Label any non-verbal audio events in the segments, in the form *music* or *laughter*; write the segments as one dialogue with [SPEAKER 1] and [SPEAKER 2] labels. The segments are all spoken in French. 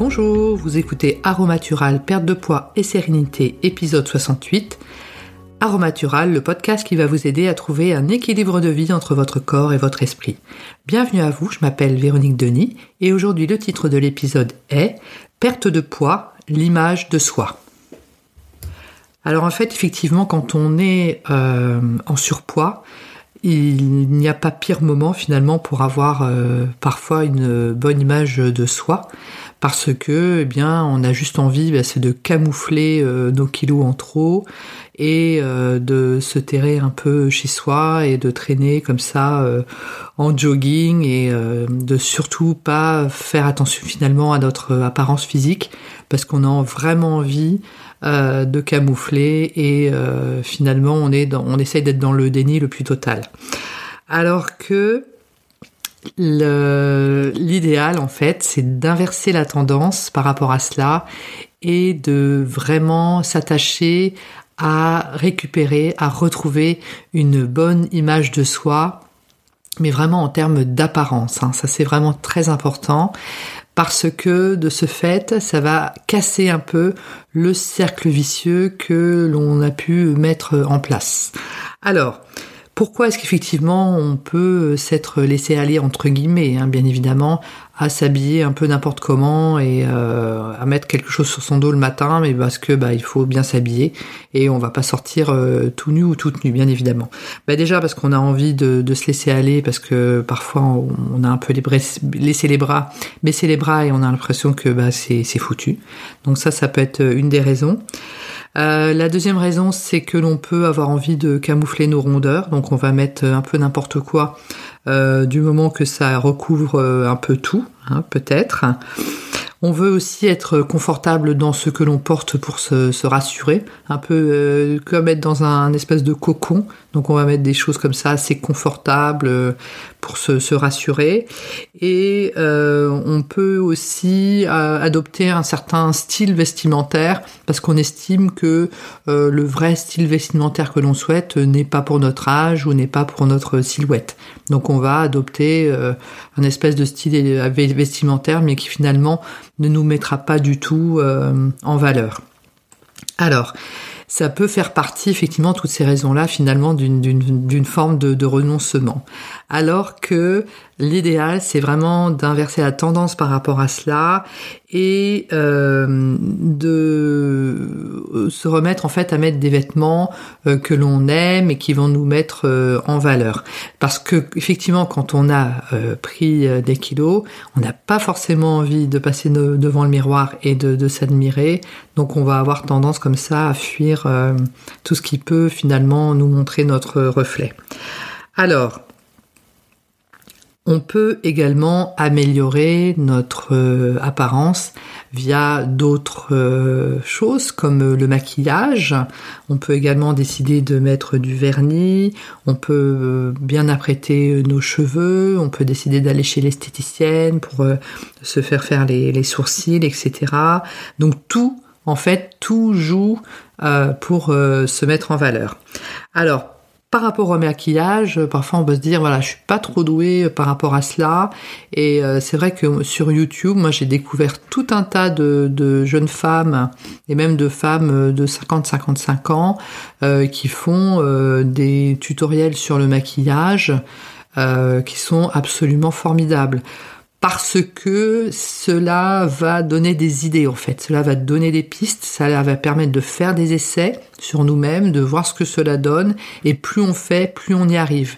[SPEAKER 1] Bonjour, vous écoutez Aromatural, perte de poids et sérénité, épisode 68. Aromatural, le podcast qui va vous aider à trouver un équilibre de vie entre votre corps et votre esprit. Bienvenue à vous, je m'appelle Véronique Denis et aujourd'hui le titre de l'épisode est Perte de poids, l'image de soi. Alors en fait, effectivement, quand on est euh, en surpoids, il n'y a pas pire moment finalement pour avoir euh, parfois une bonne image de soi parce que eh bien on a juste envie bah, c'est de camoufler euh, nos kilos en trop et euh, de se terrer un peu chez soi et de traîner comme ça en jogging et de surtout pas faire attention finalement à notre apparence physique parce qu'on a vraiment envie euh, de camoufler et euh, finalement on est on essaye d'être dans le déni le plus total. Alors que l'idéal en fait c'est d'inverser la tendance par rapport à cela et de vraiment s'attacher à récupérer, à retrouver une bonne image de soi, mais vraiment en termes d'apparence. Hein. Ça c'est vraiment très important parce que de ce fait, ça va casser un peu le cercle vicieux que l'on a pu mettre en place. Alors, pourquoi est-ce qu'effectivement on peut s'être laissé aller entre guillemets, hein, bien évidemment, à s'habiller un peu n'importe comment et euh, à mettre quelque chose sur son dos le matin, mais parce que bah il faut bien s'habiller et on va pas sortir euh, tout nu ou toute nu, bien évidemment. Bah déjà parce qu'on a envie de, se laisser aller, parce que parfois on a un peu laissé les bras, baisser les bras et on a l'impression que bah c'est foutu. Donc ça, ça peut être une des raisons. Euh, la deuxième raison, c'est que l'on peut avoir envie de camoufler nos rondeurs, donc on va mettre un peu n'importe quoi euh, du moment que ça recouvre euh, un peu tout, hein, peut-être. On veut aussi être confortable dans ce que l'on porte pour se, rassurer, un peu euh, comme être dans un, espèce de cocon. Donc on va mettre des choses comme ça assez confortables euh, pour se, rassurer. Et euh, on peut aussi adopter un certain style vestimentaire parce qu'on estime que le vrai style vestimentaire que l'on souhaite n'est pas pour notre âge ou n'est pas pour notre silhouette. Donc on va adopter un espèce de style vestimentaire mais qui finalement ne nous mettra pas du tout euh, en valeur. Alors, ça peut faire partie, effectivement, toutes ces raisons-là, finalement, d'une forme de, de, renoncement. Alors que l'idéal, c'est vraiment d'inverser la tendance par rapport à cela et euh, de se remettre en fait à mettre des vêtements euh, que l'on aime et qui vont nous mettre euh, en valeur. Parce que effectivement, quand on a pris des kilos, on n'a pas forcément envie de passer devant le miroir et de s'admirer. Donc on va avoir tendance comme ça à fuir tout ce qui peut finalement nous montrer notre reflet. Alors, on peut également améliorer notre euh, apparence via d'autres euh, choses comme euh, le maquillage. On peut également décider de mettre du vernis, on peut bien apprêter nos cheveux, on peut décider d'aller chez l'esthéticienne pour se faire faire les, sourcils, etc. Donc tout, en fait, tout joue pour se mettre en valeur. Alors, par rapport au maquillage, parfois on peut se dire voilà, je suis pas trop douée par rapport à cela. Et euh, c'est vrai que sur YouTube, moi j'ai découvert tout un tas de, jeunes femmes et même de femmes de 50-55 ans euh, qui font euh, des tutoriels sur le maquillage qui sont absolument formidables parce que cela va donner des idées en fait, cela va donner des pistes, ça va permettre de faire des essais sur nous-mêmes, de voir ce que cela donne, et plus on fait, plus on y arrive.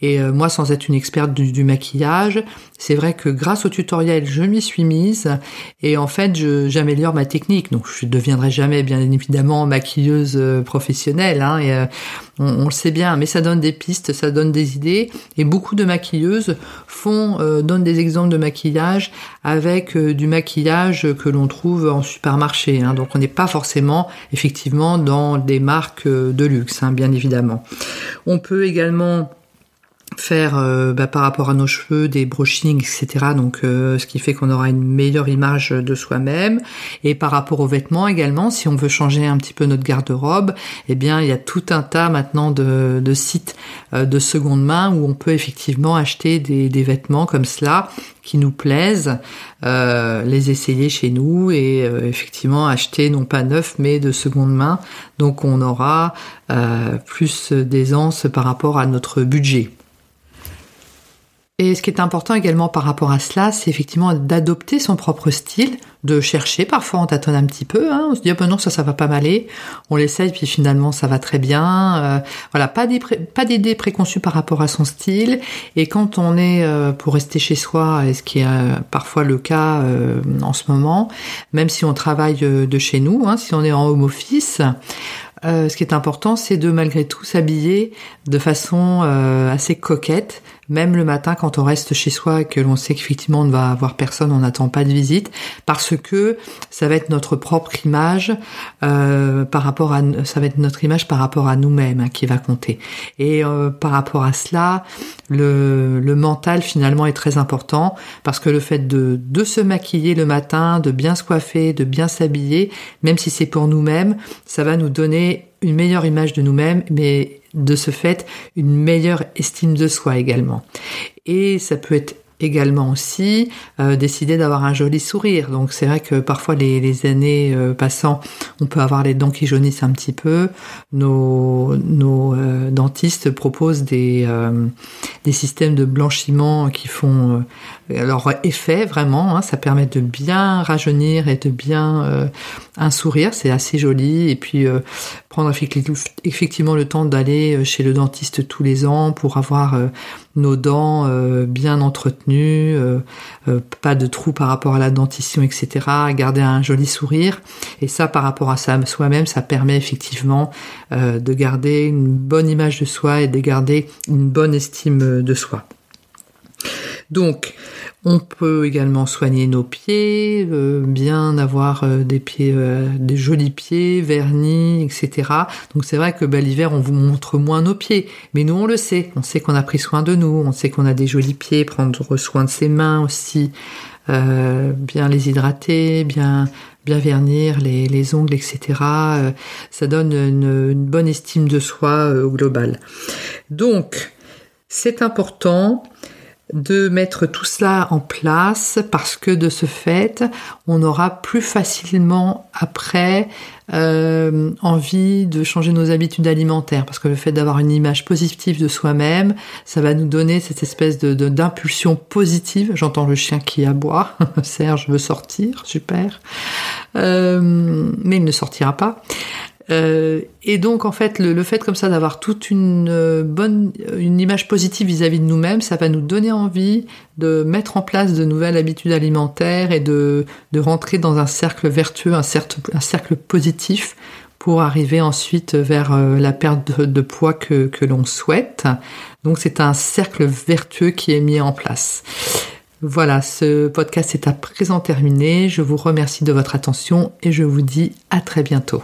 [SPEAKER 1] Et euh, moi, sans être une experte du, maquillage, c'est vrai que grâce au tutoriel, je m'y suis mise, et en fait, j'améliore ma technique. Donc, je ne deviendrai jamais, bien évidemment, maquilleuse euh, professionnelle, hein, euh, on, le sait bien, mais ça donne des pistes, ça donne des idées, et beaucoup de maquilleuses font, donnent des exemples de maquillage avec du maquillage que l'on trouve en supermarché. Hein. Donc, on n'est pas forcément, effectivement, dans des marques de luxe, hein, bien évidemment. On peut également faire euh, bah, par rapport à nos cheveux des brushings, etc. Donc, euh, ce qui fait qu'on aura une meilleure image de soi-même. Et par rapport aux vêtements également, si on veut changer un petit peu notre garde-robe, eh bien, il y a tout un tas maintenant de, de sites euh, de seconde main où on peut effectivement acheter des, des vêtements comme cela qui nous plaisent, les essayer chez nous et effectivement acheter non pas neuf mais de seconde main. Donc, on aura plus d'aisance par rapport à notre budget. Et ce qui est important également par rapport à cela, c'est effectivement d'adopter son propre style, de chercher. Parfois, on tâtonne un petit peu. Hein, on se dit, ah ben non, ça, ça va pas m'aller. On l'essaye, puis finalement, ça va très bien. Euh, voilà, pas d'idées préconçues par rapport à son style. Et quand on est euh, pour rester chez soi, et ce qui est euh, parfois le cas en ce moment, même si on travaille de chez nous, hein, si on est en home office, ce qui est important, c'est de malgré tout s'habiller de façon assez coquette, même le matin quand on reste chez soi et que l'on sait qu'effectivement on ne va avoir personne, on n'attend pas de visite, parce que ça va être notre propre image euh, par rapport à ça va être notre image par rapport à nous-mêmes hein, qui va compter. Et euh, par rapport à cela, le, le, mental finalement est très important parce que le fait de, de se maquiller le matin, de bien se coiffer, de bien s'habiller, même si c'est pour nous-mêmes, ça va nous donner une meilleure image de nous-mêmes, mais de ce fait une meilleure estime de soi également. Et ça peut être également aussi euh, décider d'avoir un joli sourire. Donc c'est vrai que parfois les, années euh, passant, on peut avoir les dents qui jaunissent un petit peu. Nos, nos euh, dentistes proposent des, des systèmes de blanchiment qui font leur effet vraiment. Hein, ça permet de bien rajeunir et de bien un sourire. C'est assez joli. Et puis prendre effectivement le temps d'aller chez le dentiste tous les ans pour avoir nos dents euh, bien entretenues, euh, euh, pas de trous par rapport à la dentition, etc. Garder un joli sourire. Et ça, par rapport à soi-même, ça permet effectivement de garder une bonne image de soi et de garder une bonne estime de soi. Donc, on peut également soigner nos pieds, euh, bien avoir euh, des pieds, euh, des jolis pieds, vernis, etc. Donc c'est vrai que bah, l'hiver on vous montre moins nos pieds, mais nous on le sait, on sait qu'on a pris soin de nous, on sait qu'on a des jolis pieds, prendre soin de ses mains aussi, bien les hydrater, bien bien vernir les, ongles, etc. ça donne une, une, bonne estime de soi global. Donc c'est important de mettre tout cela en place parce que de ce fait, on aura plus facilement après euh, envie de changer nos habitudes alimentaires parce que le fait d'avoir une image positive de soi-même, ça va nous donner cette espèce de d'impulsion positive. J'entends le chien qui aboie. *laughs* Serge veut sortir, super, euh, mais il ne sortira pas. Euh, et donc en fait, le, fait comme ça d'avoir toute une euh, bonne, une image positive vis-à-vis de nous-mêmes, ça va nous donner envie de mettre en place de nouvelles habitudes alimentaires et de, de rentrer dans un cercle vertueux, un cercle, positif pour arriver ensuite vers euh, la perte de, poids que, que l'on souhaite. Donc c'est un cercle vertueux qui est mis en place. Voilà, ce podcast est à présent terminé. Je vous remercie de votre attention et je vous dis à très bientôt.